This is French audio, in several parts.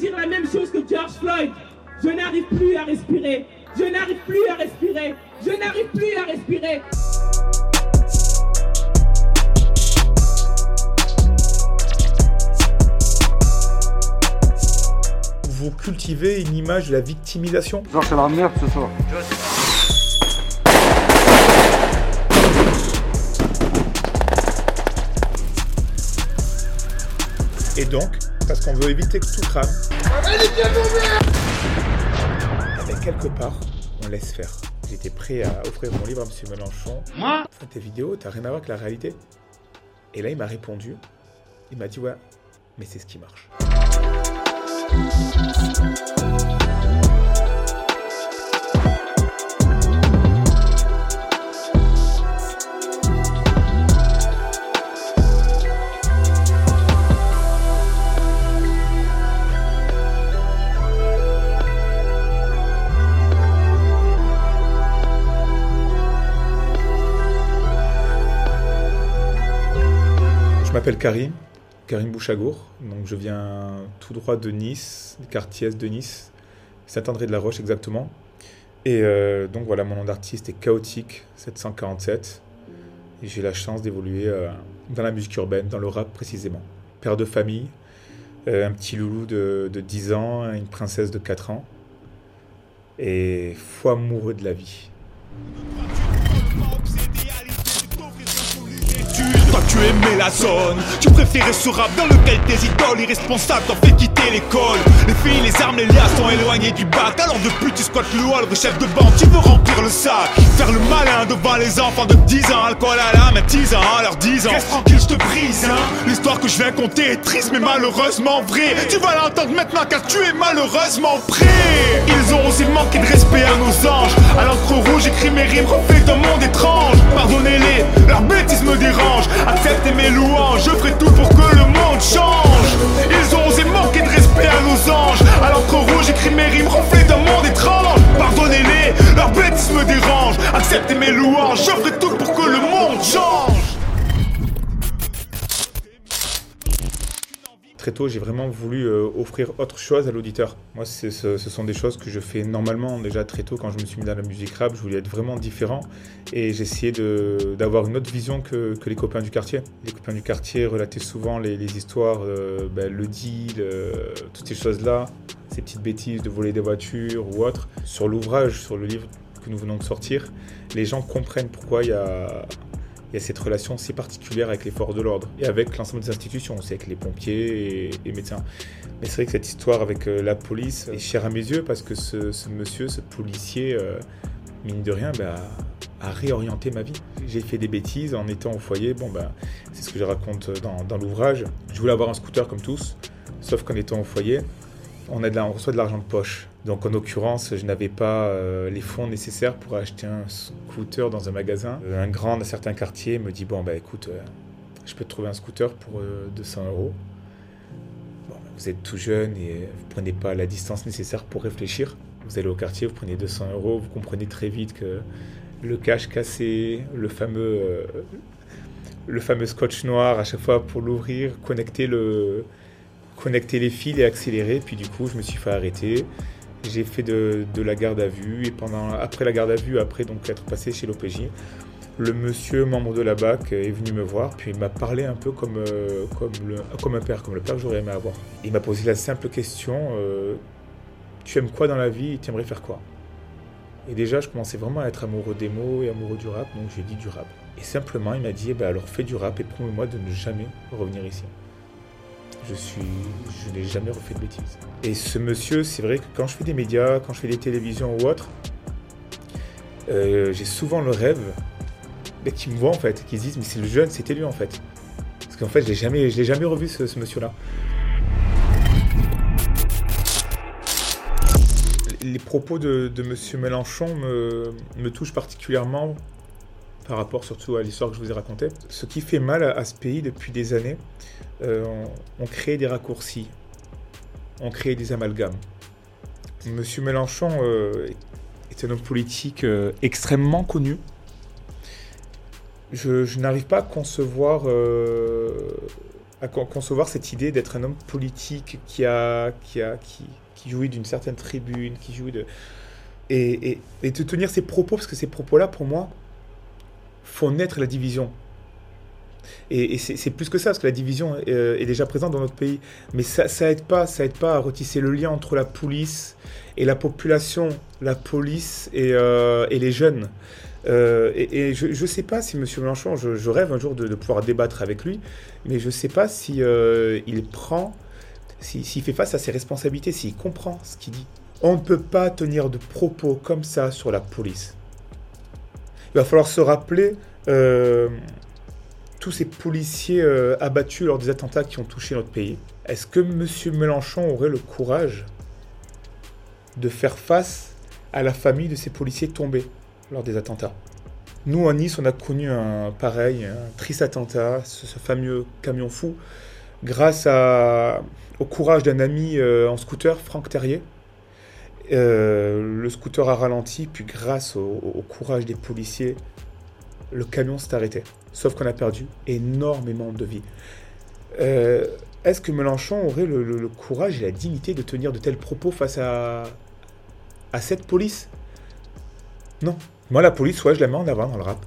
dire la même chose que George Floyd. Je n'arrive plus à respirer. Je n'arrive plus à respirer. Je n'arrive plus à respirer. Vous cultivez une image de la victimisation? Genre c'est la merde ce soir. Et donc, parce qu'on veut éviter que tout crame, ben, quelque part, on laisse faire. J'étais prêt à offrir mon livre à M. Mélenchon. Moi tes vidéos, t'as rien à voir avec la réalité. Et là, il m'a répondu. Il m'a dit, ouais, mais c'est ce qui marche. M'appelle Karim, Karim Bouchagour. Donc je viens tout droit de Nice, quartier de Nice, Saint-André-de-la-Roche exactement. Et euh, donc voilà, mon nom d'artiste est Chaotique 747. Et j'ai la chance d'évoluer euh, dans la musique urbaine, dans le rap précisément. Père de famille, euh, un petit loulou de, de 10 ans, une princesse de 4 ans. Et fou amoureux de la vie. La zone, tu préférais ce rap dans lequel tes idoles irresponsables t'ont fait quitter l'école. Les filles, les armes, les liasses sont éloignées du bac. Alors depuis tu squattes le hall, chef de bande, tu veux remplir le sac. Devant les enfants de 10 ans, alcool à la main, 10 ans, 10 ans. Reste tranquille, je te brise, hein. L'histoire que je viens compter est triste mais malheureusement vraie. Tu vas l'entendre maintenant car tu es malheureusement prêt. Ils ont aussi manqué de respect à nos anges. À l'encre rouge, j'écris mes rimes, reflète un monde étrange. Pardonnez-les, leurs bêtises me dérangent. Acceptez mes louanges, je ferai tout pour que le monde change. Ils ont osé manquer de respect à nos anges. À l'encre rouge, j'écris mes rimes, reflète d'un monde étrange. Pardonnez-les, leurs me. Acceptez mes louanges, tout pour que le monde change. Très tôt, j'ai vraiment voulu euh, offrir autre chose à l'auditeur. Moi, ce, sont des choses que je fais normalement déjà très tôt quand je me suis mis dans la musique rap. Je voulais être vraiment différent et j'essayais d'avoir une autre vision que, que les copains du quartier. Les copains du quartier relataient souvent les, les histoires, euh, ben, le deal, euh, toutes ces choses-là, ces petites bêtises de voler des voitures ou autre. Sur l'ouvrage, sur le livre que nous venons de sortir, les gens comprennent pourquoi il y a cette relation si particulière avec les forces de l'ordre et avec l'ensemble des institutions, aussi avec les pompiers et, et médecins. Mais c'est vrai que cette histoire avec euh, la police est chère à mes yeux parce que ce, monsieur, ce policier, euh, mine de rien, bah, a réorienté ma vie. J'ai fait des bêtises en étant au foyer, bon bah, c'est ce que je raconte dans l'ouvrage. Je voulais avoir un scooter comme tous, sauf qu'en étant au foyer, on, a reçoit de l'argent de poche. Donc en l'occurrence, je n'avais pas euh, les fonds nécessaires pour acheter un scooter dans un magasin. Euh, un grand d'un certain quartier me dit bon bah écoute, euh, je peux te trouver un scooter pour euh, 200 euros. Bah, vous êtes tout jeune et vous prenez pas la distance nécessaire pour réfléchir. Vous allez au quartier, vous prenez 200 euros, vous comprenez très vite que le cache cassé, le fameux, le fameux scotch noir à chaque fois pour l'ouvrir, connecter le, connecter les fils et accélérer. Puis du coup, je me suis fait arrêter. J'ai fait de, la garde à vue et pendant, après la garde à vue, après donc être passé chez l'OPJ, le monsieur membre de la BAC est venu me voir, puis il m'a parlé un peu comme, euh, comme, un père, comme le père que j'aurais aimé avoir. Il m'a posé la simple question euh, Tu aimes quoi dans la vie tu aimerais faire quoi? Et déjà, je commençais vraiment à être amoureux des mots et amoureux du rap, donc j'ai dit du rap. Et simplement, il m'a dit eh ben, Alors fais du rap et promets-moi de ne jamais revenir ici je suis, je n'ai jamais refait de bêtises. Et ce monsieur, c'est vrai que quand je fais des médias, quand je fais des télévisions ou autre, euh, j'ai souvent le rêve mais qui me voient en fait, qui se disent mais c'est le jeune, c'était lui en fait. Parce qu'en fait, je l'ai jamais, l'ai jamais revu ce, monsieur-là. Les propos de, monsieur Mélenchon me touchent particulièrement par rapport surtout à l'histoire que je vous ai racontée. Ce qui fait mal à, ce pays depuis des années, euh, on, crée des raccourcis, on crée des amalgames. Monsieur Mélenchon euh, est un homme politique euh, extrêmement connu. Je, n'arrive pas à concevoir cette idée d'être un homme politique qui jouit d'une certaine tribune, qui jouit de et, et, de tenir ces propos parce que ces propos-là, pour moi, font naître la division. Et, c'est plus que ça, parce que la division euh, est déjà présente dans notre pays. Mais ça, ça aide pas, ça aide pas à retisser le lien entre la police et la population, la police et, euh, les jeunes. Euh, et, je ne sais pas si M. Mélenchon, je, je, rêve un jour de, pouvoir débattre avec lui, mais je ne sais pas si il prend, s'il si, fait face à ses responsabilités, s'il comprend ce qu'il dit. On ne peut pas tenir de propos comme ça sur la police. Il va falloir se rappeler euh, tous ces policiers euh, abattus lors des attentats qui ont touché notre pays. Est-ce que M. Mélenchon aurait le courage de faire face à la famille de ces policiers tombés lors des attentats? Nous, à Nice, on a connu un pareil, un triste attentat, ce, fameux camion fou, grâce au courage d'un ami euh, en scooter, Franck Terrier. Euh, le scooter a ralenti, puis grâce au, courage des policiers, le camion s'est arrêté. Sauf qu'on a perdu énormément de vies. Euh, Est-ce que Mélenchon aurait le, courage et la dignité de tenir de tels propos face à, cette police? Non. Moi, la police, ouais, je la mets en avant dans le rap.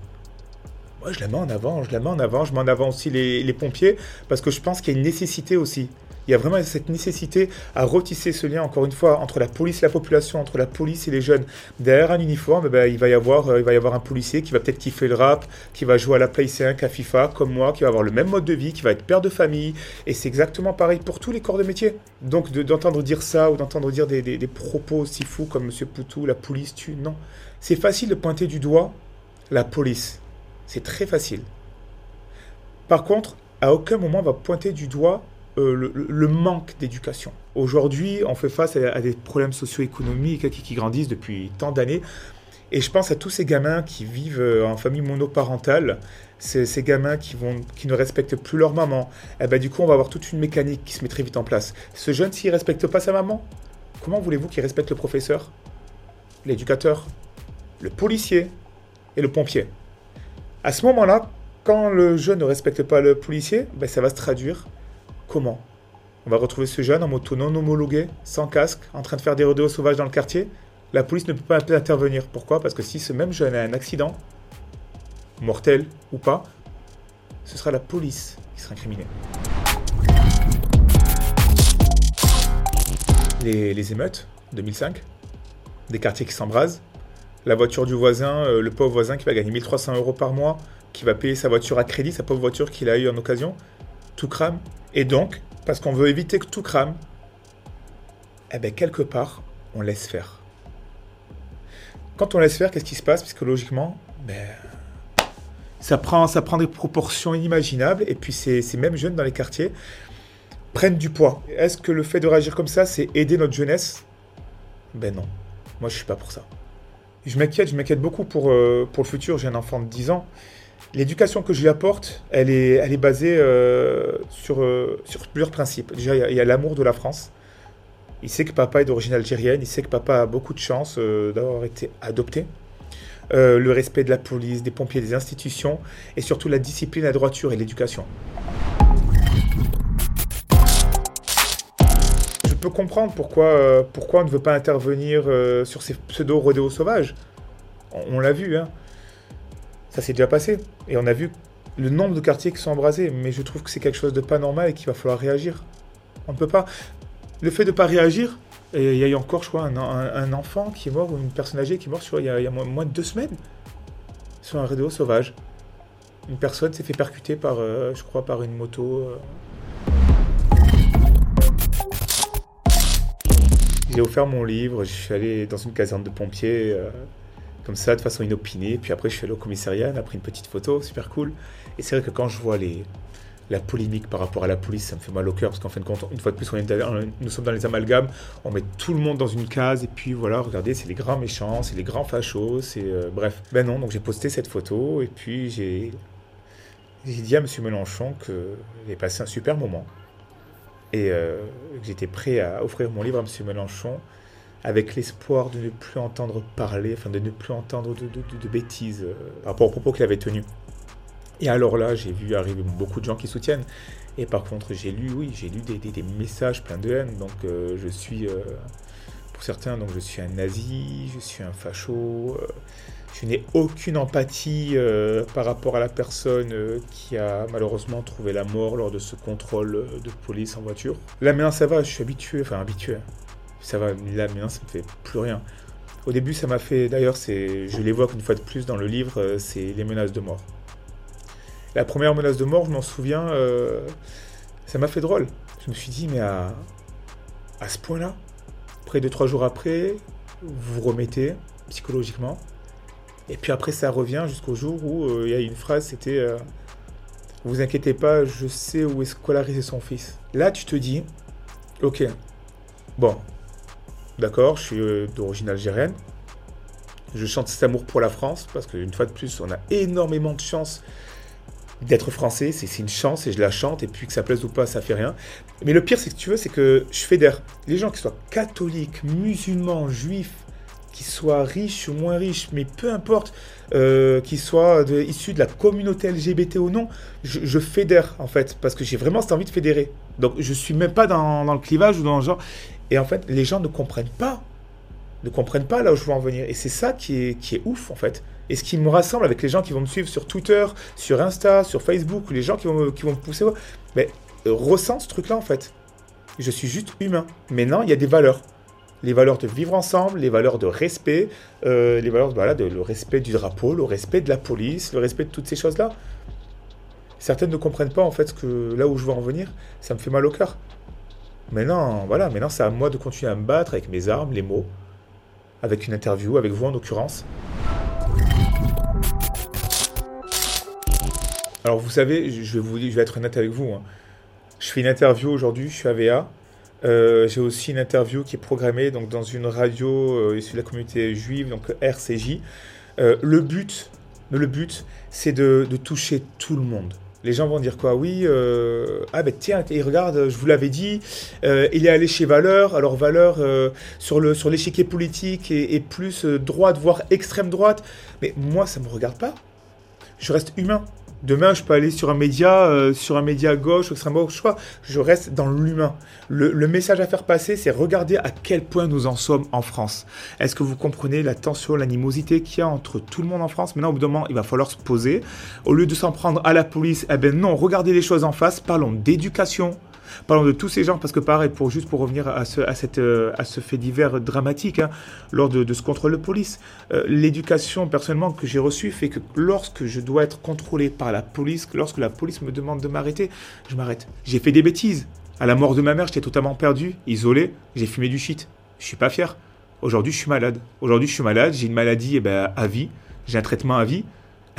Moi, je la mets en avant, je la mets en avant, je mets en avant aussi les pompiers, parce que je pense qu'il y a une nécessité aussi il y a vraiment cette nécessité à retisser ce lien, encore une fois, entre la police et la population, entre la police et les jeunes. Derrière un uniforme, ben, il, va y avoir, euh, il va y avoir un policier qui va peut-être kiffer le rap, qui va jouer à la Play 5, à FIFA, comme moi, qui va avoir le même mode de vie, qui va être père de famille. Et c'est exactement pareil pour tous les corps de métier. Donc d'entendre de, dire ça ou d'entendre dire des, propos aussi fous comme M. Poutou, la police tue, non. C'est facile de pointer du doigt la police. C'est très facile. Par contre, à aucun moment on va pointer du doigt euh, le, manque d'éducation. Aujourd'hui, on fait face à, des problèmes socio-économiques qui, grandissent depuis tant d'années. Et je pense à tous ces gamins qui vivent euh, en famille monoparentale, ces, gamins qui ne respectent plus leur maman. Et eh ben, du coup, on va avoir toute une mécanique qui se met très vite en place. Ce jeune, s'il ne respecte pas sa maman, comment voulez-vous qu'il respecte le professeur, l'éducateur, le policier et le pompier? À ce moment-là, quand le jeune ne respecte pas le policier, ben, ça va se traduire Comment? On va retrouver ce jeune en moto non homologué, sans casque, en train de faire des rodéos sauvages dans le quartier? La police ne peut pas intervenir. Pourquoi? Parce que si ce même jeune a un accident, mortel ou pas, ce sera la police qui sera incriminée. Les, les émeutes, 2005, des quartiers qui s'embrasent, la voiture du voisin, euh, le pauvre voisin qui va gagner 1300 euros par mois, qui va payer sa voiture à crédit, sa pauvre voiture qu'il a eue en occasion, tout crame, et donc, parce qu'on veut éviter que tout crame, eh bien, quelque part, on laisse faire. Quand on laisse faire, qu'est-ce qui se passe psychologiquement? Ben, ça, prend, ça prend des proportions inimaginables, et puis ces, ces mêmes jeunes dans les quartiers prennent du poids. Est-ce que le fait de réagir comme ça, c'est aider notre jeunesse? Ben non. Moi, je suis pas pour ça. Je m'inquiète, je m'inquiète beaucoup pour, euh, pour le futur. J'ai un enfant de 10 ans. L'éducation que je lui apporte, elle est, elle est basée euh, sur, euh, sur plusieurs principes. Déjà, il y a, a l'amour de la France. Il sait que papa est d'origine algérienne, il sait que papa a beaucoup de chance euh, d'avoir été adopté. le respect de la police, des pompiers, des institutions, et surtout la discipline, la droiture et l'éducation. Je peux comprendre pourquoi, pourquoi on ne veut pas intervenir sur ces pseudo-rodéos sauvages. On, on l'a vu, hein. Ça s'est déjà passé. Et on a vu le nombre de quartiers qui sont embrasés. Mais je trouve que c'est quelque chose de pas normal et qu'il va falloir réagir. On ne peut pas. Le fait de ne pas réagir, il y a eu encore, je crois, un, enfant qui est mort ou une personne âgée qui est morte il, y a, moins, de deux semaines sur un radio sauvage. Une personne s'est fait percuter par, euh, je crois, par une moto. Euh. J'ai offert mon livre, je suis allé dans une caserne de pompiers. Euh comme ça, de façon inopinée. Puis après, je suis allé au commissariat, on a pris une petite photo, super cool. Et c'est vrai que quand je vois la polémique par rapport à la police, ça me fait mal au cœur, parce qu'en fin de compte, une fois de plus, on est, nous sommes dans les amalgames, on met tout le monde dans une case, et puis voilà, regardez, c'est les grands méchants, c'est les grands fachos, c'est... Euh, bref. Ben non, donc j'ai posté cette photo, et puis j'ai... J'ai dit à M. Mélenchon que j'ai passé un super moment, et euh, que j'étais prêt à offrir mon livre à M. Mélenchon, avec l'espoir de ne plus entendre parler, enfin de ne plus entendre de, bêtises euh, par rapport aux propos qu'il avait tenus. Et alors là, j'ai vu arriver beaucoup de gens qui soutiennent. Et par contre, j'ai lu, oui, j'ai lu des, messages pleins de haine. Donc, euh, je suis, euh, pour certains, donc je suis un nazi, je suis un facho. je n'ai aucune empathie par rapport à la personne qui a malheureusement trouvé la mort lors de ce contrôle de police en voiture. Là maintenant ça va, je suis habitué, enfin habitué. Ça va, là maintenant ça me fait plus rien. Au début ça m'a fait, d'ailleurs c'est, je l'évoque une fois de plus dans le livre, euh, c'est les menaces de mort. La première menace de mort, je m'en souviens, euh, ça m'a fait drôle. Je me suis dit mais à, à ce point-là, près de trois jours après, vous vous remettez psychologiquement. Et puis après, ça revient jusqu'au jour où euh, il y a une phrase, c'était euh, Vous inquiétez pas, je sais où est scolarisé son fils. Là, tu te dis Ok, bon, d'accord, je suis euh, d'origine algérienne. Je chante cet amour pour la France, parce qu'une fois de plus, on a énormément de chance d'être français. C'est une chance et je la chante, et puis que ça plaise ou pas, ça fait rien. Mais le pire, c'est que tu veux, c'est que je fédère les gens qui soient catholiques, musulmans, juifs, qu'ils soient riches ou moins riches, mais peu importe, euh, qu'ils soient issus de la communauté LGBT ou non, je, fédère en fait, parce que j'ai vraiment cette envie de fédérer. Donc je suis même pas dans le clivage ou dans le genre. Et en fait, les gens ne comprennent pas, ne comprennent pas là où je veux en venir. Et c'est ça qui est, qui est ouf en fait. Et ce qui me rassemble avec les gens qui vont me suivre sur Twitter, sur Insta, sur Facebook, les gens qui vont me, qui vont me pousser, mais euh, ressent ce truc-là en fait. Je suis juste humain. Maintenant, il y a des valeurs les valeurs de vivre ensemble, les valeurs de respect, euh, les valeurs voilà, le respect du drapeau, le respect de la police, le respect de toutes ces choses-là. Certaines ne comprennent pas en fait que là où je veux en venir, ça me fait mal au cœur. Maintenant, voilà, maintenant c'est à moi de continuer à me battre avec mes armes, les mots, avec une interview, avec vous en l'occurrence. Alors vous savez, je vais, être honnête avec vous. hein. Je fais une interview aujourd'hui, je suis à. Euh, j'ai aussi une interview qui est programmée donc, dans une radio euh, issue de la communauté juive, donc RCJ. Euh, le but, le but c'est de toucher tout le monde. Les gens vont dire quoi? Oui, euh, ah ben tiens, et regarde, je vous l'avais dit, euh, il est allé chez Valeur, alors Valeur euh, sur le sur l'échiquier politique est plus euh, droite, voire extrême droite. Mais moi, ça me regarde pas. Je reste humain. Demain, je peux aller sur un média, euh, sur un média gauche, extrême gauche, choix. Je reste dans l'humain. Le, le message à faire passer, c'est regarder à quel point nous en sommes en France. Est-ce que vous comprenez la tension, l'animosité qu'il y a entre tout le monde en France? Maintenant, au bout d'un moment, il va falloir se poser. Au lieu de s'en prendre à la police, eh ben non, regardez les choses en face. Parlons d'éducation. Parlons de tous ces gens, parce que pareil, pour, juste pour revenir à ce, à cette, euh, à ce fait divers dramatique, hein, lors de, ce contrôle de police, euh, l'éducation personnellement que j'ai reçue fait que lorsque je dois être contrôlé par la police, que lorsque la police me demande de m'arrêter, je m'arrête. J'ai fait des bêtises. À la mort de ma mère, j'étais totalement perdu, isolé, j'ai fumé du shit. Je suis pas fier. Aujourd'hui, je suis malade. Aujourd'hui, je suis malade, j'ai une maladie eh ben, à vie, j'ai un traitement à vie.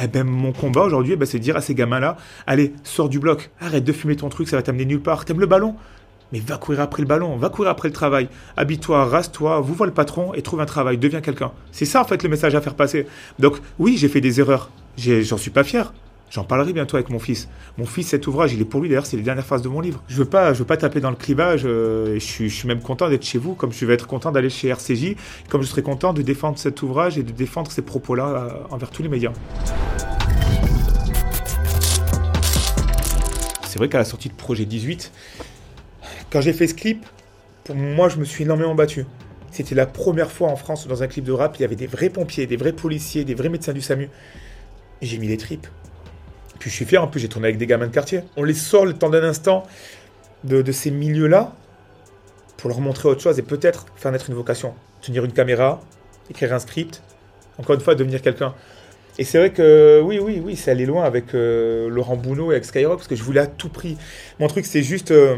Eh ben, mon combat aujourd'hui, eh ben, c'est de dire à ces gamins-là, allez, sors du bloc, arrête de fumer ton truc, ça va t'amener nulle part. T'aimes le ballon? Mais va courir après le ballon, va courir après le travail. Habille-toi, rase-toi, vous vois le patron et trouve un travail, deviens quelqu'un. C'est ça en fait le message à faire passer. Donc oui, j'ai fait des erreurs. J'en suis pas fier. J'en parlerai bientôt avec mon fils. Mon fils, cet ouvrage, il est pour lui. D'ailleurs, c'est les dernières phases de mon livre. Je veux pas, je veux pas taper dans le clivage. euh, je, suis, même content d'être chez vous, comme je vais être content d'aller chez RCJ, comme je serai content de défendre cet ouvrage et de défendre ces propos-là euh, envers tous les médias. C'est vrai qu'à la sortie de Projet 18, quand j'ai fait ce clip, pour moi, je me suis énormément battu. C'était la première fois en France où dans un clip de rap, il y avait des vrais pompiers, des vrais policiers, des vrais médecins du SAMU. J'ai mis les tripes. Puis je suis fier, en plus j'ai tourné avec des gamins de quartier. On les sort le temps d'un instant de, ces milieux-là pour leur montrer autre chose et peut-être faire naître une vocation. Tenir une caméra, écrire un script, encore une fois devenir quelqu'un. Et c'est vrai que oui, oui, oui, c'est allé loin avec euh, Laurent Bounot et avec Skyrock parce que je voulais à tout prix. Mon truc c'est juste... euh,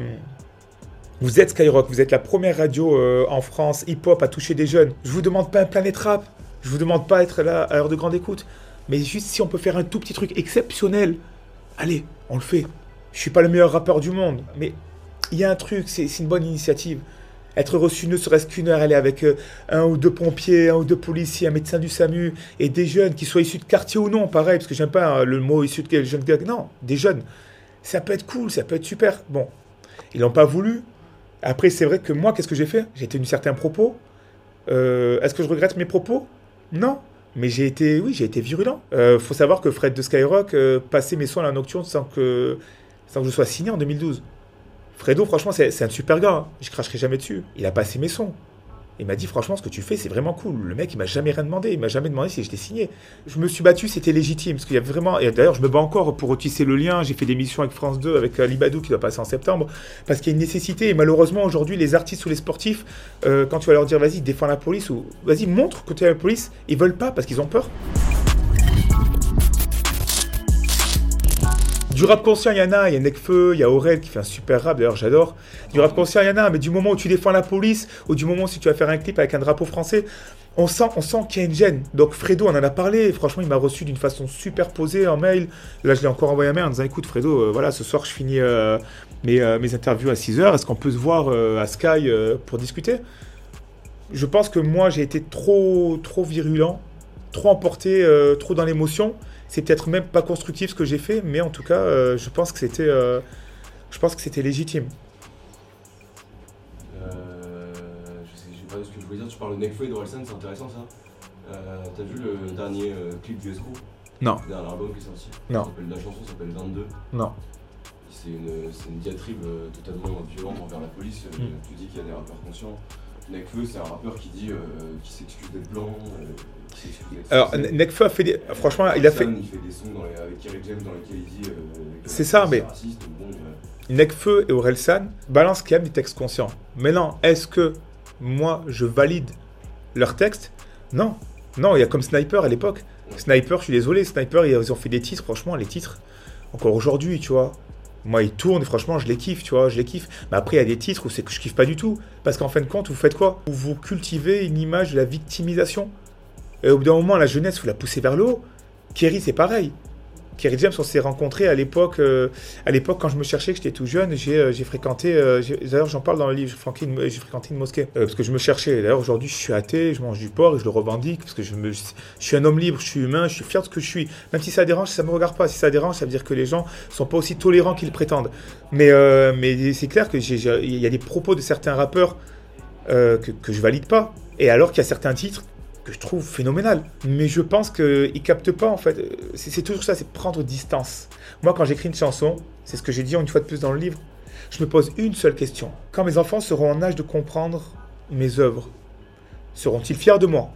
vous êtes Skyrock, vous êtes la première radio euh, en France hip-hop à toucher des jeunes. Je vous demande pas un planète rap, je vous demande pas être là à l'heure de grande écoute, mais juste si on peut faire un tout petit truc exceptionnel, allez, on le fait. Je suis pas le meilleur rappeur du monde, mais il y a un truc, c'est une bonne initiative. Être reçu ne serait-ce qu'une heure, aller avec euh, un ou deux pompiers, un ou deux policiers, un médecin du SAMU et des jeunes, qui soient issus de quartier ou non, pareil, parce que j'aime pas hein, le mot issu de quel jeune gars. Non, des jeunes. Ça peut être cool, ça peut être super. Bon, ils l'ont pas voulu. Après, c'est vrai que moi, qu'est-ce que j'ai fait? J'ai tenu certains propos. Euh, Est-ce que je regrette mes propos? Non. Mais j'ai été, oui, j'ai été virulent. Euh, faut savoir que Fred de Skyrock euh, passait mes soins à la nocturne sans que je sois signé en 2012. Fredo, franchement, c'est un super gars. Hein. Je cracherai jamais dessus. Il a passé mes sons. Il m'a dit franchement ce que tu fais c'est vraiment cool. Le mec il m'a jamais rien demandé, il m'a jamais demandé si j'étais signé. Je me suis battu, c'était légitime parce qu'il y a vraiment et d'ailleurs je me bats encore pour retisser le lien. J'ai fait des missions avec France 2 avec euh, Libadou qui doit passer en septembre parce qu'il y a une nécessité et malheureusement aujourd'hui les artistes ou les sportifs euh, quand tu vas leur dire vas-y défends la police ou vas-y montre que tu es la police, ils veulent pas parce qu'ils ont peur. Du rap conscient, il y en a. Il y a Nekfeu, il y a Aurel qui fait un super rap, d'ailleurs, j'adore. Du rap conscient, il y en a. Mais du moment où tu défends la police, ou du moment où tu vas faire un clip avec un drapeau français, on sent, qu'il y a une gêne. Donc Fredo, on en a parlé. Franchement, il m'a reçu d'une façon super posée en mail. Là, je l'ai encore envoyé un mail en disant écoute, Fredo, euh, voilà, ce soir, je finis euh, mes, euh, mes, interviews à 6h. Est-ce qu'on peut se voir à Sky pour discuter? Je pense que moi, j'ai été trop, trop virulent, trop emporté, trop dans l'émotion. C'est peut-être même pas constructif ce que j'ai fait, mais en tout cas, euh, je pense que c'était, euh, je pense que c'était légitime. Euh, je sais, sais pas ce que je voulais dire. Tu parles de Nekfeu et d'Orelsan, c'est intéressant ça. T'as vu le dernier clip du Escrow Non. Le dernier album qui est sorti Non. La chanson s'appelle 22. Non. C'est une, une, diatribe totalement violente envers la police. Mm. Tu dis qu'il y a des rappeurs conscients. Nekfeu, c'est un rappeur qui dit qui s'excuse d'être blanc. Alors, Nekfeu a fait des. Franchement, il a fait. Euh, c'est ça, mais. Nekfeu et Orelsan balancent quand même des textes conscients. Mais non, est-ce que moi je valide leurs textes Non. Non, il y a comme Sniper à l'époque. Sniper, je suis désolé, Sniper, ils ont fait des titres, franchement, les titres, encore aujourd'hui, tu vois. Moi, ils tournent, franchement, je les kiffe, tu vois, je les kiffe. Mais après, il y a des titres où c'est que je kiffe pas du tout. Parce qu'en fin de compte, vous faites quoi? Vous cultivez une image de la victimisation. Et au bout d'un moment, la jeunesse, faut la pousser vers le haut. Kerry, c'est pareil. Kerry James, on s'est rencontrés à l'époque, euh, à l'époque quand je me cherchais, que j'étais tout jeune, j'ai, euh, fréquenté, euh, d'ailleurs j'en parle dans le livre, j'ai fréquenté une mosquée, parce que je me cherchais. D'ailleurs aujourd'hui je suis athée, je mange du porc et je le revendique, parce que je, suis un homme libre, je suis humain, je suis fier de ce que je suis. Même si ça dérange, ça me regarde pas. Si ça dérange, ça veut dire que les gens sont pas aussi tolérants qu'ils prétendent. Mais, mais c'est clair qu'il y a des propos de certains rappeurs que, que je valide pas. Et alors qu'il y a certains titres que je trouve phénoménal. Mais je pense qu'il capte pas, en fait. C'est toujours ça, c'est prendre distance. Moi, quand j'écris une chanson, c'est ce que j'ai dit une fois de plus dans le livre, je me pose une seule question. Quand mes enfants seront en âge de comprendre mes œuvres, seront-ils fiers de moi?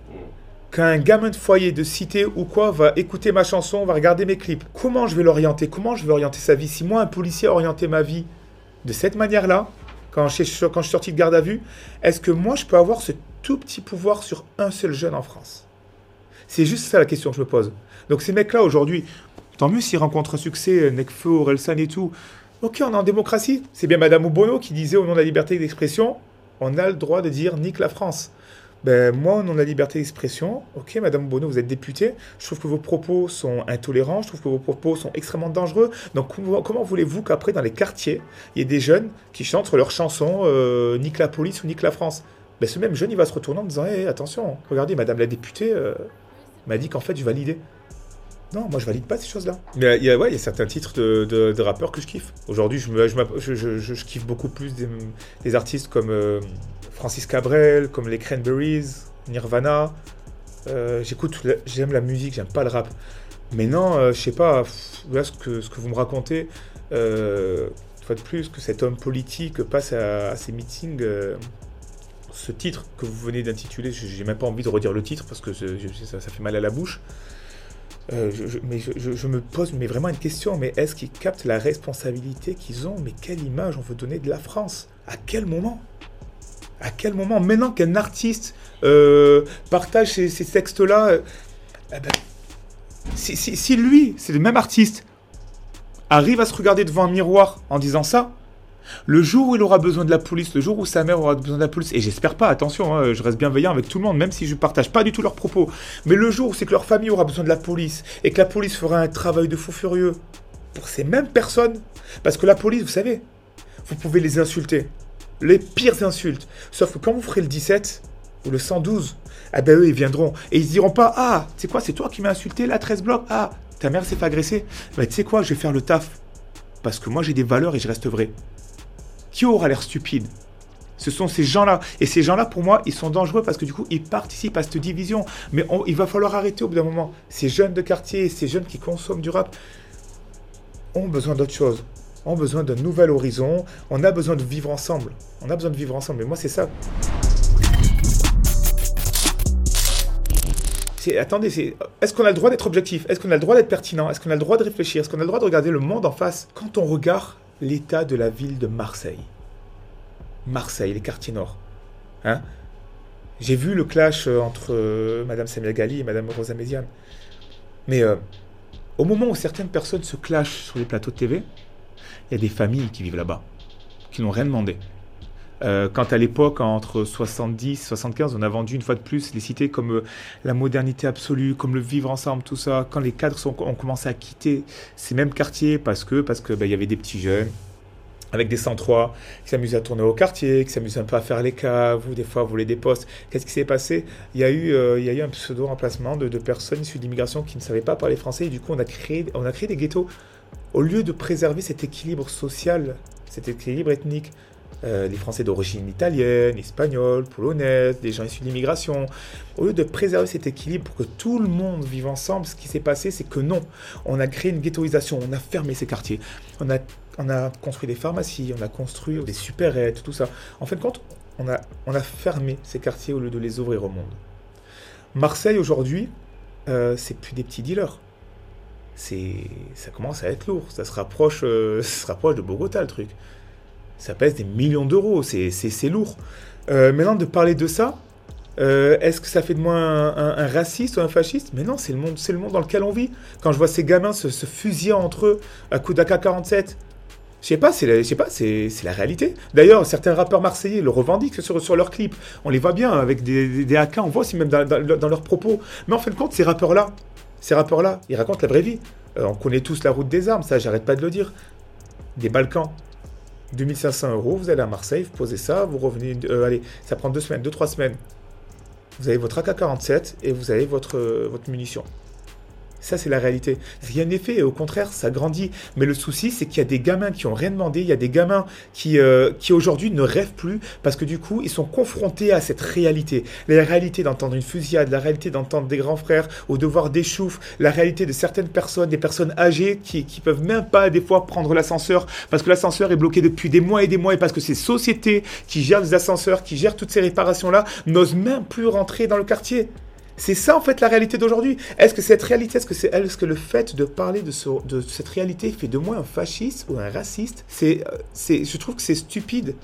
Quand un gamin de foyer, de cité ou quoi va écouter ma chanson, va regarder mes clips, comment je vais l'orienter? Comment je vais orienter sa vie? Si moi, un policier, orienté ma vie de cette manière-là, quand je, suis sorti de garde à vue, est-ce que moi, je peux avoir ce tout petit pouvoir sur un seul jeune en France? C'est juste ça la question que je me pose. Donc ces mecs-là, aujourd'hui, tant mieux s'ils rencontrent un succès, Nekfeu, Orelsan et tout. Ok, on est en démocratie. C'est bien Madame Obono qui disait au nom de la liberté d'expression, on a le droit de dire nique la France. Ben, moi, au nom de la liberté d'expression, ok, Madame Bono, vous êtes députée, je trouve que vos propos sont intolérants, je trouve que vos propos sont extrêmement dangereux. Donc, comment voulez-vous qu'après, dans les quartiers, il y ait des jeunes qui chantent leurs chansons euh, Nique la police ou Nique la France? Ben, Ce même jeune, il va se retourner en disant hey, attention, regardez, Madame la députée euh, m'a dit qu'en fait, je validais. Non, moi je valide pas ces choses-là. Mais il y, a, ouais, y a certains titres de, de, rappeurs que je kiffe. Aujourd'hui, je, je, kiffe beaucoup plus des, artistes comme euh, Francis Cabrel, comme les Cranberries, Nirvana. Euh, j'écoute, j'aime la musique, j'aime pas le rap. Mais non, euh, je sais pas, là ce que, ce que vous me racontez, euh, fois de plus, que cet homme politique passe à, ces meetings ce titre que vous venez d'intituler, j'ai même pas envie de redire le titre parce que ça, fait mal à la bouche. Euh, mais je, me pose mais vraiment une question, mais est-ce qu'ils captent la responsabilité qu'ils ont? Mais quelle image on veut donner de la France? À quel moment? À quel moment Maintenant qu'un artiste euh, partage ces, textes-là, euh, eh ben, si, lui, c'est le même artiste, arrive à se regarder devant un miroir en disant ça, le jour où il aura besoin de la police, le jour où sa mère aura besoin de la police, et j'espère pas, attention, hein, je reste bienveillant avec tout le monde, même si je partage pas du tout leurs propos, mais le jour où c'est que leur famille aura besoin de la police, et que la police fera un travail de fou furieux pour ces mêmes personnes, parce que la police, vous savez, vous pouvez les insulter, les pires insultes, sauf que quand vous ferez le 17 ou le 112, eh ben eux ils viendront, et ils diront pas, ah, tu sais quoi, c'est toi qui m'as insulté, la 13 blocs, ah, ta mère s'est fait agresser, bah tu sais quoi, je vais faire le taf, parce que moi j'ai des valeurs et je reste vrai. Qui aura l'air stupide? Ce sont ces gens-là. Et ces gens-là, pour moi, ils sont dangereux parce que du coup, ils participent à cette division. Mais il va falloir arrêter au bout d'un moment. Ces jeunes de quartier, ces jeunes qui consomment du rap ont besoin d'autre chose. Ont besoin d'un nouvel horizon. On a besoin de vivre ensemble. On a besoin de vivre ensemble. Et moi, c'est ça. attendez, est-ce qu'on a le droit d'être objectif? Est-ce qu'on a le droit d'être pertinent? Est-ce qu'on a le droit de réfléchir? Est-ce qu'on a le droit de regarder le monde en face? Quand on regarde l'état de la ville de Marseille, Marseille, les quartiers nord, hein j'ai vu le clash euh, entre euh, Madame Samuel Gali et Madame Rosa Méziane. Mais euh, au moment où certaines personnes se clashent sur les plateaux de TV, il y a des familles qui vivent là-bas, qui n'ont rien demandé. quand à l'époque, entre 70 et 75, on a vendu une fois de plus les cités comme la modernité absolue, comme le vivre ensemble, tout ça, quand les cadres ont commencé à quitter ces mêmes quartiers parce que parce que bah, y avait des petits jeunes, avec des 103 qui s'amusent à tourner au quartier, qui s'amusent un peu à faire les caves, ou des fois à voler des postes. Qu'est-ce qui s'est passé? Il y, a eu, euh, il y a eu un pseudo-remplacement de, personnes issues d'immigration qui ne savaient pas parler français, et du coup on a créé, on a créé des ghettos. Au lieu de préserver cet équilibre social, cet équilibre ethnique, euh, les Français d'origine italienne, espagnole, polonaise, des gens issus de l'immigration. Au lieu de préserver cet équilibre pour que tout le monde vive ensemble, ce qui s'est passé, c'est que non. On a créé une ghettoisation, on a fermé ces quartiers. On a, on a construit des pharmacies, on a construit des supérettes, tout ça. En fin de compte, on a, on a fermé ces quartiers au lieu de les ouvrir au monde. Marseille aujourd'hui, euh, c'est plus des petits dealers. C'est, ça commence à être lourd. Ça se rapproche, euh, se rapproche de Bogota le truc ça pèse des millions d'euros, c'est lourd. Euh, maintenant, de parler de ça, euh, est-ce que ça fait de moi un, raciste ou un fasciste? Mais non, c'est le, monde, le monde dans lequel on vit. Quand je vois ces gamins se, se fusiller entre eux à coup d'AK-47, je sais pas, c'est la, pas, c'est, la réalité. D'ailleurs, certains rappeurs marseillais le revendiquent sur, sur leurs clips. On les voit bien avec des, des, AK, on voit aussi même dans, dans, leurs propos. Mais en fin de compte, ces rappeurs-là, ces rappeurs-là, ils racontent la vraie vie. Euh, on connaît tous la route des armes, ça, j'arrête pas de le dire. Des Balkans, 2500 euros, vous allez à Marseille, vous posez ça, vous revenez, euh, allez, ça prend deux semaines, deux, trois semaines. Vous avez votre AK-47 et vous avez votre, euh, votre munition. Ça, c'est la réalité. Rien n'est fait et au contraire, ça grandit. Mais le souci, c'est qu'il y a des gamins qui ont rien demandé. Il y a des gamins qui, euh, qui aujourd'hui ne rêvent plus parce que du coup, ils sont confrontés à cette réalité. La réalité d'entendre une fusillade, la réalité d'entendre des grands frères au devoir d'échouffe, la réalité de certaines personnes, des personnes âgées qui, qui peuvent même pas des fois prendre l'ascenseur parce que l'ascenseur est bloqué depuis des mois et des mois et parce que ces sociétés qui gèrent les ascenseurs, qui gèrent toutes ces réparations-là, n'osent même plus rentrer dans le quartier. C'est ça en fait la réalité d'aujourd'hui. Est-ce que cette réalité, est-ce que, c'est, est-ce que le fait de parler de, cette réalité fait de moi un fasciste ou un raciste? Euh, Je trouve que c'est stupide.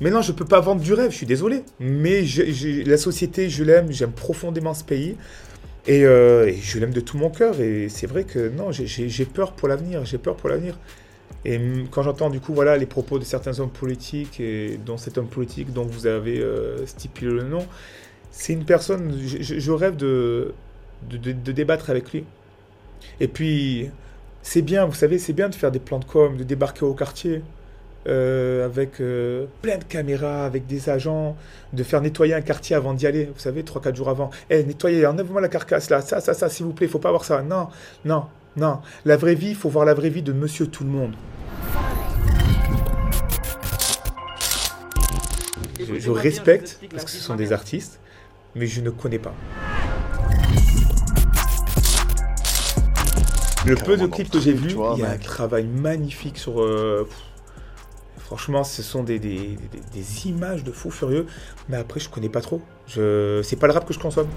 Mais non, je ne peux pas vendre du rêve, je suis désolé. Mais la société, je l'aime, j'aime profondément ce pays. Euh, et, je l'aime de tout mon cœur. Et c'est vrai que non, j'ai, peur pour l'avenir. J'ai peur pour l'avenir. Et quand j'entends du coup voilà les propos de certains hommes politiques, et dont cet homme politique dont vous avez euh, stipulé le nom, c'est une personne, je, rêve de, de, débattre avec lui. Et puis, c'est bien, vous savez, c'est bien de faire des plans de com, de débarquer au quartier euh, avec euh, plein de caméras, avec des agents, de faire nettoyer un quartier avant d'y aller, vous savez, 3-4 jours avant. Eh, nettoyez, enlève-moi la carcasse là, ça, ça, ça, s'il vous plaît, il faut pas voir ça. Non, non, non. La vraie vie, il faut voir la vraie vie de monsieur tout le monde. je respecte, parce que ce sont des artistes, mais je ne connais pas. Le peu de clips que j'ai vu, il y a un travail magnifique sur. Euh, franchement, ce sont des, des, images de fous furieux, mais après, je connais pas trop. Je, c'est pas le rap que je consomme.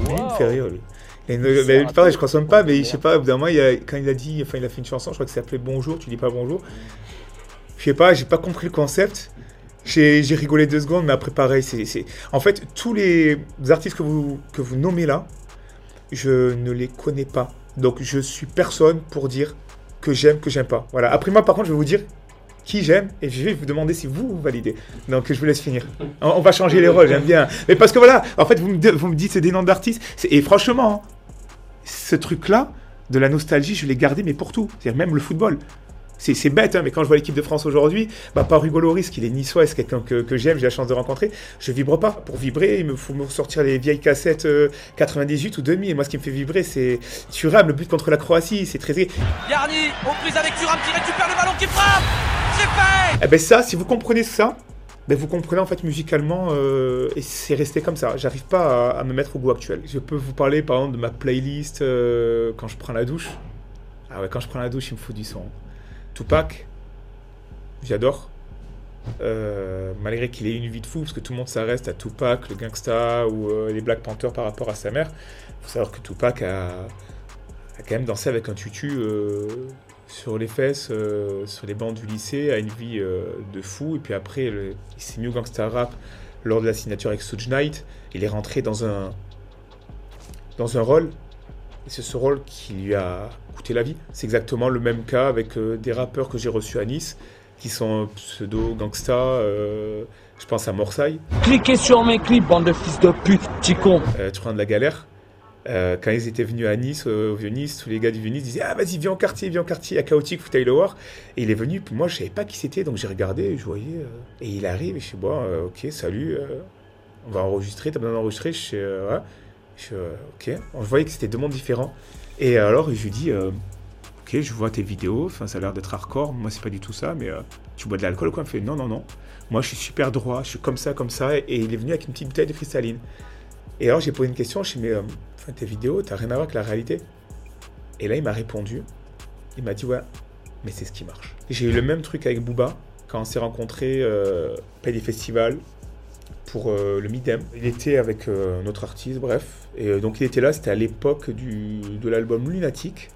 il me fait rire, lui. Et ne, je consomme pas, mais je sais pas, au bout d'un moment, quand il a dit, enfin, il a fait une chanson, je crois que ça s'appelait Bonjour, tu dis pas bonjour. Je sais pas, j'ai pas compris le concept. J'ai rigolé deux secondes, mais après, pareil, c'est. En fait, tous les artistes que vous, que vous nommez là, je ne les connais pas. Donc, je suis personne pour dire que j'aime, que j'aime pas. Voilà. Après, moi, par contre, je vais vous dire qui j'aime et je vais vous demander si vous, vous validez. Donc, je vous laisse finir. On, va changer les rôles, j'aime bien. Mais parce que voilà, en fait, vous me, vous me dites c'est des noms d'artistes. Et franchement, ce truc-là, de la nostalgie, je l'ai gardé, mais pour tout. C'est-à-dire même le football. C'est bête, hein, mais quand je vois l'équipe de France aujourd'hui, bah, pas Hugo Loris, qu'il est niçois, c'est quelqu'un que, que j'aime, j'ai la chance de rencontrer, je vibre pas. Pour vibrer, il me faut me ressortir les vieilles cassettes 98 euh, ou 2000. Et moi, ce qui me fait vibrer, c'est Thuram, le but contre la Croatie, c'est très. Yarni, aux prises avec Thuram qui récupère le ballon qui frappe C'est fait Eh ben ça, si vous comprenez ça, ben vous comprenez en fait musicalement euh, et c'est resté comme ça. J'arrive pas à, me mettre au goût actuel. Je peux vous parler par exemple de ma playlist euh, quand je prends la douche Ah ouais, quand je prends la douche, il me faut du son. Tupac, j'adore. Euh, malgré qu'il ait une vie de fou, parce que tout le monde s'arrête à Tupac, le gangsta ou euh, les Black Panthers par rapport à sa mère. Faut savoir que Tupac a, quand même dansé avec un tutu euh, sur les fesses, sur les bancs du lycée, a une vie de fou. Et puis après, le- il s'est mis au gangsta rap lors de la signature avec Suge Knight. Il est rentré dans un, dans un rôle. Et c'est ce rôle qui lui a coûté la vie. C'est exactement le même cas avec euh, des rappeurs que j'ai reçus à Nice, qui sont pseudo gangsta. euh, je pense à Morsay, Cliquez sur mes clips, bande de fils de pute, petit con. euh, Turin de la Galère. Euh, quand ils étaient venus à Nice, euh, au Vieux-Nice, tous les gars du Vieux-Nice disaient Ah, vas-y, viens au quartier, viens au quartier, à Chaotique, faut Taylor War. Et il est venu, puis moi, je savais pas qui c'était, donc j'ai regardé, je voyais. euh, et il arrive, et je suis bon, euh, ok, salut, euh, on va enregistrer, t'as besoin d'enregistrer Je euh, ouais. Je euh, ok. Je voyais que c'était deux mondes différents. Et alors, je lui dis euh, Ok, je vois tes vidéos, enfin, ça a l'air d'être hardcore, moi, c'est pas du tout ça, mais euh, tu bois de l'alcool, quoi Il me fait Non, non, non. Moi, je suis super droit, je suis comme ça, comme ça. Et il est venu avec une petite bouteille de cristalline. Et alors, j'ai posé une question, je lui ai dit, mais euh, tes vidéos, t'as rien à voir avec la réalité. Et là, il m'a répondu. Il m'a dit, ouais, mais c'est ce qui marche. J'ai eu le même truc avec Booba, quand on s'est rencontrés, euh, pas des festivals, euh, le Midem. Il était avec euh, un autre artiste, bref. Et euh, donc, il était là, c'était à l'époque de l'album Lunatic.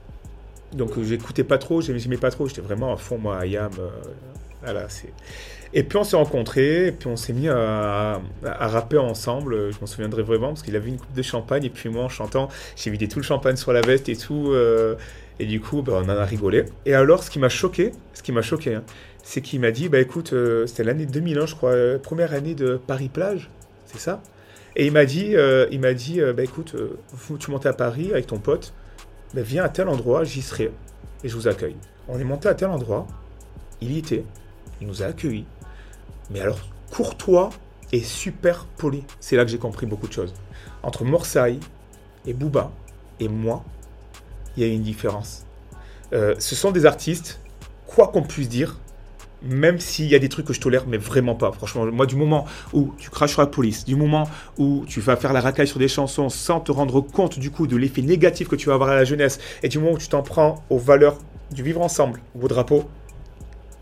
Donc, euh, j'écoutais pas trop, j'aimais pas trop, j'étais vraiment à fond, moi, à Yam. voilà, c'est. Et puis on s'est rencontrés, puis on s'est mis à, à- rapper ensemble. Je m'en souviendrai vraiment parce qu'il avait une coupe de champagne, et puis moi en chantant, j'ai vidé tout le champagne sur la veste et tout. et du coup, bah, on en a rigolé. Et alors, ce qui m'a choqué, ce qui m'a choqué, hein, c'est qu'il m'a dit, bah écoute, euh, c'était l'année 2001, je crois, euh, première année de Paris-Plage, c'est ça? Et il m'a dit, euh, il m'a dit, bah écoute, tu montes à Paris avec ton pote, bah, viens à tel endroit, j'y serai, et je vous accueille. On est monté à tel endroit, il y était, il nous a accueillis, mais alors courtois et super poli. C'est là que j'ai compris beaucoup de choses. Entre Morsay et Booba et moi, il y a une différence. Ce sont des artistes, quoi qu'on puisse dire, même s'il y a des trucs que je tolère, mais vraiment pas. Franchement, moi, du moment où tu craches sur la police, du moment où tu vas faire la racaille sur des chansons sans te rendre compte du coup de l'effet négatif que tu vas avoir à la jeunesse, et du moment où tu t'en prends aux valeurs du vivre ensemble, au drapeau,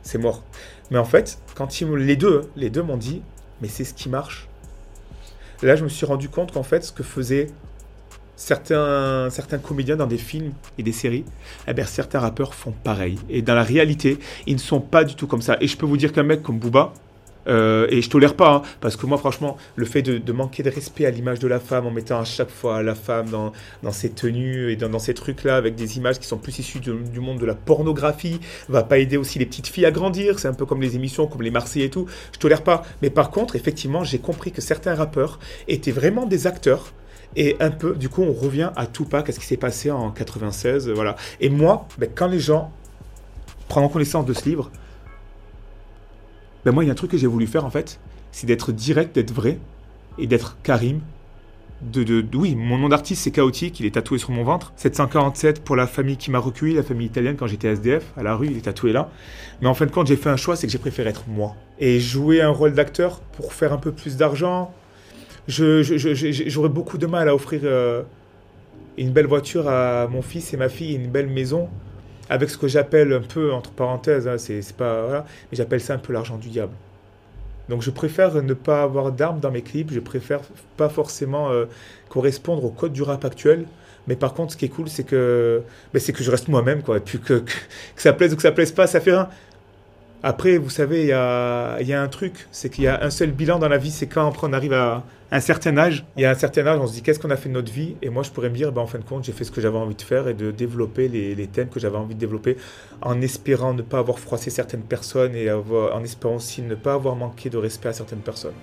c'est mort. Mais en fait, quand ils les deux, les deux m'ont dit, mais c'est ce qui marche. Là, je me suis rendu compte qu'en fait, ce que faisaient certains, certains comédiens dans des films et des séries, eh bien, certains rappeurs font pareil. Et dans la réalité, ils ne sont pas du tout comme ça. Et je peux vous dire qu'un mec comme Booba, euh, et je tolère pas, hein, parce que moi, franchement, le fait de, manquer de respect à l'image de la femme en mettant à chaque fois la femme dans, dans ses tenues et dans, dans ces trucs-là avec des images qui sont plus issues du monde de la pornographie va pas aider aussi les petites filles à grandir. C'est un peu comme les émissions comme les Marseillais et tout. Je tolère pas. Mais par contre, effectivement, j'ai compris que certains rappeurs étaient vraiment des acteurs. Et un peu, du coup, on revient à Tupac, à ce qui s'est passé en 96, euh, voilà. Et moi, ben, quand les gens prennent connaissance de ce livre, ben moi, il y a un truc que j'ai voulu faire en fait, c'est d'être direct, d'être vrai et d'être Karim. De, de, de- oui, mon nom d'artiste c'est chaotique, il est tatoué sur mon ventre. 747 pour la famille qui m'a recueilli, la famille italienne quand j'étais SDF à la rue, il est tatoué là. Mais en fin de compte, j'ai fait un choix, c'est que j'ai préféré être moi et jouer un rôle d'acteur pour faire un peu plus d'argent. Je, je- j'aurais beaucoup de mal à offrir euh, une belle voiture à mon fils et ma fille, une belle maison avec ce que j'appelle un peu entre parenthèses, hein, c'est pas mais j'appelle ça un peu l'argent du diable. Donc je préfère ne pas avoir d'armes dans mes clips, je préfère pas forcément euh, correspondre au code du rap actuel. Mais par contre, ce qui est cool, c'est que, ben, c'est que je reste moi-même, quoi. Et puis que, que, que ça plaise ou que ça plaise pas, ça fait rien. Après, vous savez, il y a, un truc, c'est qu'il y a un seul bilan dans la vie, c'est quand on arrive à un certain âge. Il y a un certain âge, on se dit qu'est-ce qu'on a fait de notre vie? Et moi, je pourrais me dire, ben, en fin de compte, j'ai fait ce que j'avais envie de faire et de développer les, thèmes que j'avais envie de développer en espérant ne pas avoir froissé certaines personnes et en espérant aussi ne pas avoir manqué de respect à certaines personnes.